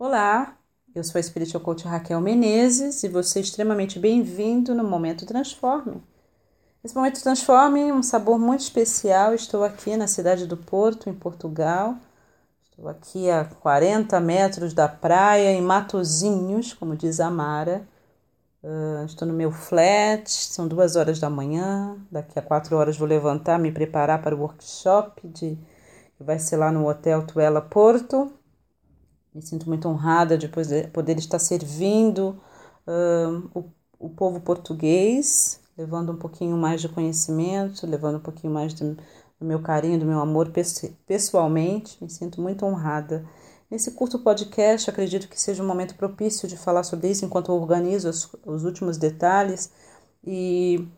Olá, eu sou a Spiritual Coach Raquel Menezes e você é extremamente bem-vindo no Momento Transforme. Esse Momento Transforme um sabor muito especial. Estou aqui na cidade do Porto, em Portugal. Estou aqui a 40 metros da praia, em Matozinhos, como diz a Mara. Uh, estou no meu flat, são duas horas da manhã. Daqui a quatro horas vou levantar, me preparar para o workshop de, que vai ser lá no Hotel Tuela Porto. Me sinto muito honrada de poder estar servindo o, o povo português, levando um pouquinho mais de conhecimento, levando um pouquinho mais do, meu carinho, do meu amor pessoalmente. Me sinto muito honrada. Nesse curto podcast, acredito que seja um momento propício de falar sobre isso enquanto organizo os, os últimos detalhes e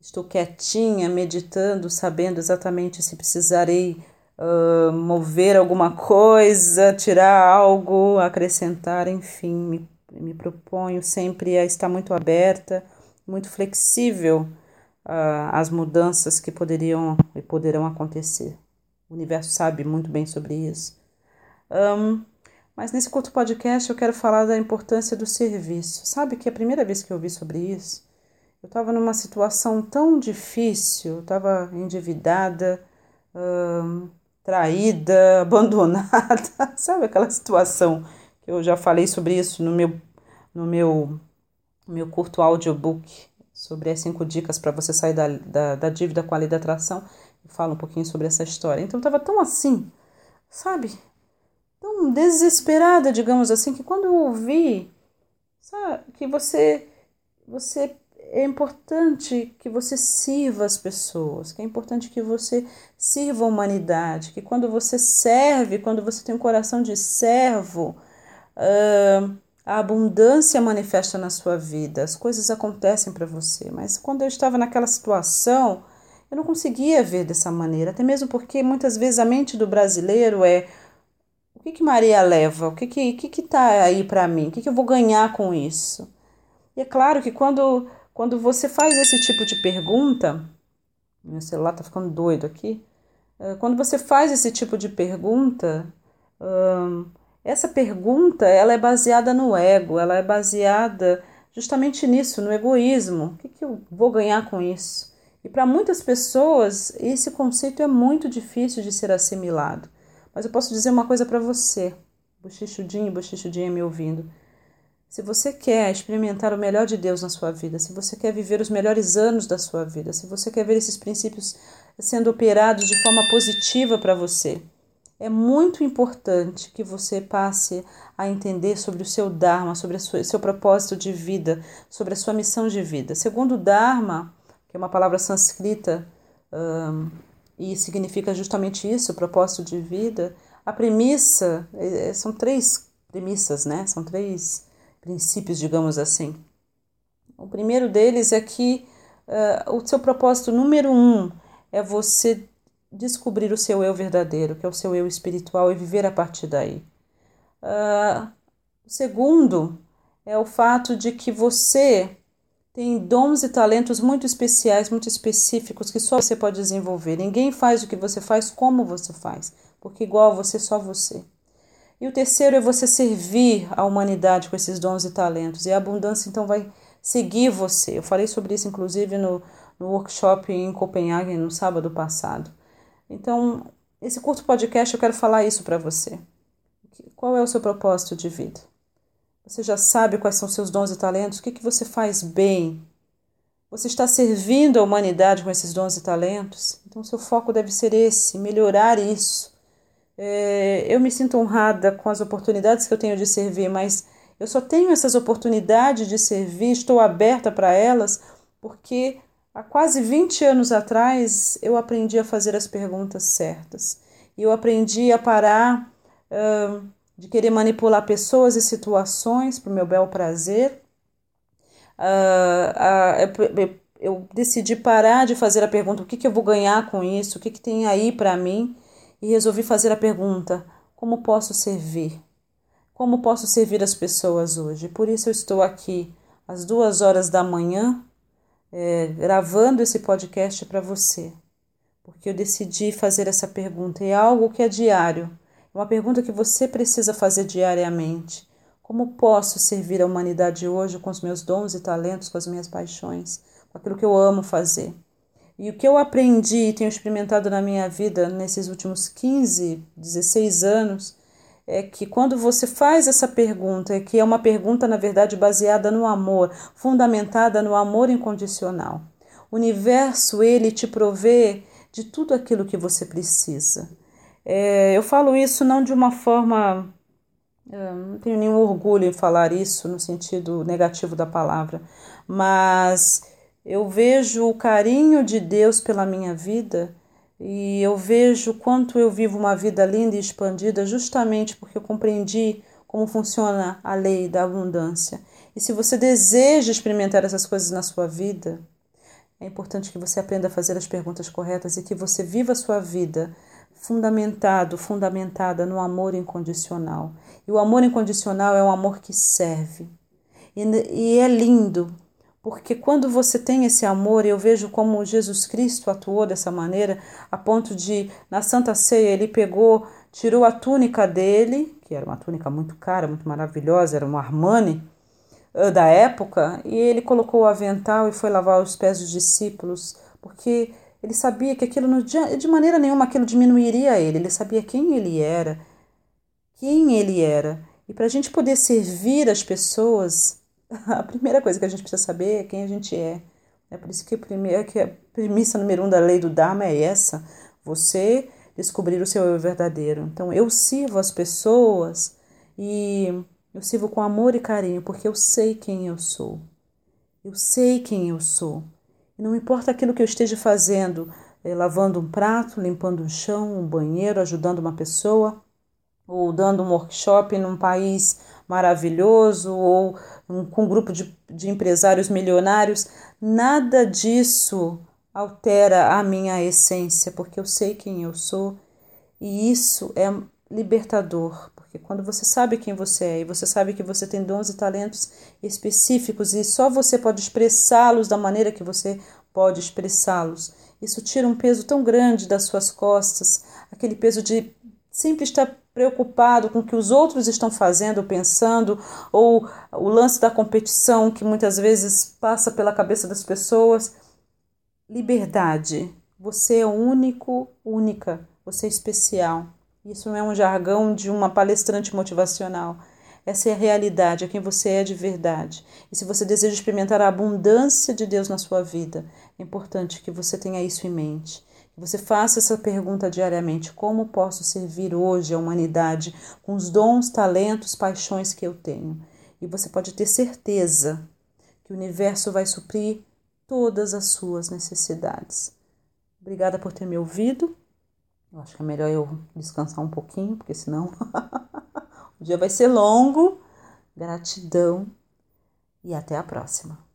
estou quietinha, meditando, sabendo exatamente se precisarei uh, mover alguma coisa, tirar algo, acrescentar, enfim, me, me proponho sempre a estar muito aberta, muito flexível uh, às mudanças que poderiam e poderão acontecer. O universo sabe muito bem sobre isso. Um, mas nesse curto podcast eu quero falar da importância do serviço. Sabe que a primeira vez que eu vi sobre isso, eu estava numa situação tão difícil, estava endividada, traída, abandonada, sabe aquela situação que eu já falei sobre isso no meu no meu meu curto audiobook sobre as cinco dicas para você sair da, da, da, dívida com a lei da atração e fala um pouquinho sobre essa história. Então eu tava tão assim, sabe? Tão desesperada, digamos assim, que quando eu ouvi, sabe, que você você é importante que você sirva as pessoas, que é importante que você sirva a humanidade, que quando você serve, quando você tem um coração de servo, uh, a abundância manifesta na sua vida, as coisas acontecem para você. Mas quando eu estava naquela situação, eu não conseguia ver dessa maneira, até mesmo porque muitas vezes a mente do brasileiro é o que, que Maria leva? O que que, que, que tá aí para mim? O que, que eu vou ganhar com isso? E é claro que quando quando você faz esse tipo de pergunta, meu celular está ficando doido aqui. Eh, quando você faz esse tipo de pergunta, essa pergunta ela é baseada no ego, ela é baseada justamente nisso, no egoísmo. O que, que eu vou ganhar com isso? E para muitas pessoas, esse conceito é muito difícil de ser assimilado. Mas eu posso dizer uma coisa para você, bochichudinho, bochichudinha me ouvindo. Se você quer experimentar o melhor de Deus na sua vida, se você quer viver os melhores anos da sua vida, se você quer ver esses princípios sendo operados de forma positiva para você, é muito importante que você passe a entender sobre o seu Dharma, sobre o seu propósito de vida, sobre a sua missão de vida. Segundo o Dharma, que é uma palavra sânscrita um, e significa justamente isso, propósito de vida, a premissa, é, são três premissas, né? São três princípios, digamos assim. O primeiro deles é que uh, o seu propósito número um é você descobrir o seu eu verdadeiro, que é o seu eu espiritual, e viver a partir daí. Uh, o segundo é o fato de que você tem dons e talentos muito especiais, muito específicos, que só você pode desenvolver. Ninguém faz o que você faz como você faz, porque igual a você, só você. E o terceiro é você servir a humanidade com esses dons e talentos. E a abundância então vai seguir você. Eu falei sobre isso inclusive no, no workshop em Copenhague no sábado passado. Então, esse curto podcast eu quero falar isso para você. Qual é o seu propósito de vida? Você já sabe quais são seus dons e talentos? O que, que você faz bem? Você está servindo a humanidade com esses dons e talentos? Então, seu foco deve ser esse, melhorar isso é, eu me sinto honrada com as oportunidades que eu tenho de servir, mas eu só tenho essas oportunidades de servir, estou aberta para elas, porque há quase 20 anos atrás eu aprendi a fazer as perguntas certas. E eu aprendi a parar uh, de querer manipular pessoas e situações para o meu bel prazer. Uh, uh, eu decidi parar de fazer a pergunta: o que, que eu vou ganhar com isso? O que, que tem aí para mim? E resolvi fazer a pergunta: como posso servir? Como posso servir as pessoas hoje? Por isso eu estou aqui às duas horas da manhã é, gravando esse podcast para você, porque eu decidi fazer essa pergunta. É algo que é diário, É uma pergunta que você precisa fazer diariamente. Como posso servir a humanidade hoje com os meus dons e talentos, com as minhas paixões, com aquilo que eu amo fazer? E o que eu aprendi e tenho experimentado na minha vida nesses últimos 15, 16 anos é que quando você faz essa pergunta, que é uma pergunta, na verdade, baseada no amor, fundamentada no amor incondicional. O universo, ele te provê de tudo aquilo que você precisa. É, eu falo isso não de uma forma. É, não tenho nenhum orgulho em falar isso no sentido negativo da palavra, mas eu vejo o carinho de Deus pela minha vida e eu vejo quanto eu vivo uma vida linda e expandida justamente porque eu compreendi como funciona a lei da abundância. E se você deseja experimentar essas coisas na sua vida, é importante que você aprenda a fazer as perguntas corretas e que você viva a sua vida fundamentado, fundamentada no amor incondicional. E o amor incondicional é um amor que serve. E, e é lindo porque quando você tem esse amor, eu vejo como Jesus Cristo atuou dessa maneira, a ponto de, na Santa Ceia, ele pegou, tirou a túnica dele, que era uma túnica muito cara, muito maravilhosa, era um Armani da época, e ele colocou o avental e foi lavar os pés dos discípulos, porque ele sabia que aquilo, não, de maneira nenhuma, aquilo diminuiria ele, ele sabia quem ele era, quem ele era. E para a gente poder servir as pessoas, a primeira coisa que a gente precisa saber é quem a gente é. É por isso que, primeiro, que a premissa número um da lei do Dharma é essa: você descobrir o seu eu verdadeiro. Então, eu sirvo as pessoas e eu sirvo com amor e carinho, porque eu sei quem eu sou. Eu sei quem eu sou. E não importa aquilo que eu esteja fazendo, é, lavando um prato, limpando um chão, um banheiro, ajudando uma pessoa, ou dando um workshop num país maravilhoso, ou um, com um grupo de, de empresários milionários, nada disso altera a minha essência, porque eu sei quem eu sou e isso é libertador, porque quando você sabe quem você é e você sabe que você tem dons e talentos específicos e só você pode expressá-los da maneira que você pode expressá-los, isso tira um peso tão grande das suas costas, aquele peso de sempre estar preocupado com o que os outros estão fazendo, pensando, ou o lance da competição que muitas vezes passa pela cabeça das pessoas. Liberdade. Você é único, única. Você é especial. Isso não é um jargão de uma palestrante motivacional. Essa é a realidade, é quem você é de verdade. E se você deseja experimentar a abundância de Deus na sua vida, é importante que você tenha isso em mente. Você faça essa pergunta diariamente: como posso servir hoje a humanidade com os dons, talentos, paixões que eu tenho? E você pode ter certeza que o universo vai suprir todas as suas necessidades. Obrigada por ter me ouvido. Eu acho que é melhor eu descansar um pouquinho, porque senão o dia vai ser longo. Gratidão e até a próxima.